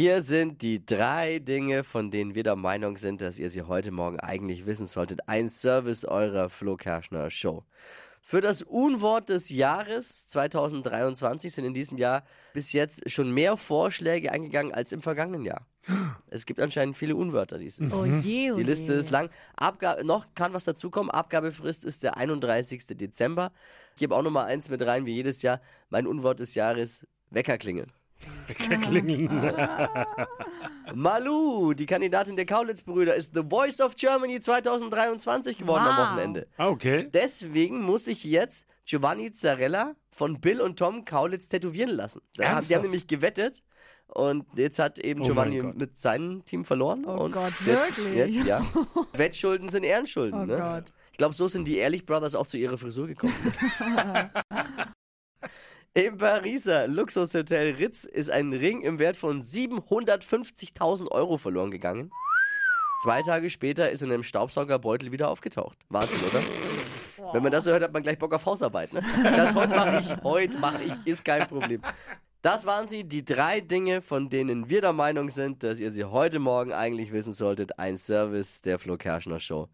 Hier sind die drei Dinge, von denen wir der Meinung sind, dass ihr sie heute Morgen eigentlich wissen solltet. Ein Service eurer Flo Kerschner Show. Für das Unwort des Jahres 2023 sind in diesem Jahr bis jetzt schon mehr Vorschläge eingegangen als im vergangenen Jahr. Es gibt anscheinend viele Unwörter dieses Jahr. Oh je, oh Die Liste je. ist lang. Abgabe, noch kann was dazukommen. Abgabefrist ist der 31. Dezember. Ich gebe auch noch mal eins mit rein, wie jedes Jahr. Mein Unwort des Jahres, Weckerklingeln. Klingeln. Malu, die Kandidatin der Kaulitz-Brüder, ist The Voice of Germany 2023 geworden am Wow. Wochenende. Ah, okay. Deswegen muss sich jetzt Giovanni Zarella von Bill und Tom Kaulitz tätowieren lassen. Da haben, die haben nämlich gewettet und jetzt hat eben Oh Giovanni Gott. mit seinem Team verloren. Oh und Gott, jetzt, wirklich? Jetzt, ja. Wettschulden sind Ehrenschulden. Oh ne? Gott. Ich glaube, so sind die Ehrlich Brothers auch zu ihrer Frisur gekommen. Im Pariser Luxushotel Ritz ist ein Ring im Wert von 750.000 Euro verloren gegangen. Zwei Tage später ist in einem Staubsaugerbeutel wieder aufgetaucht. Wahnsinn, oder? Wenn man das so hört, hat man gleich Bock auf Hausarbeit. Ne? Das heute mache ich, heute mache ich, ist kein Problem. Das waren sie, die drei Dinge, von denen wir der Meinung sind, dass ihr sie heute Morgen eigentlich wissen solltet. Ein Service der Flo Kerschner Show.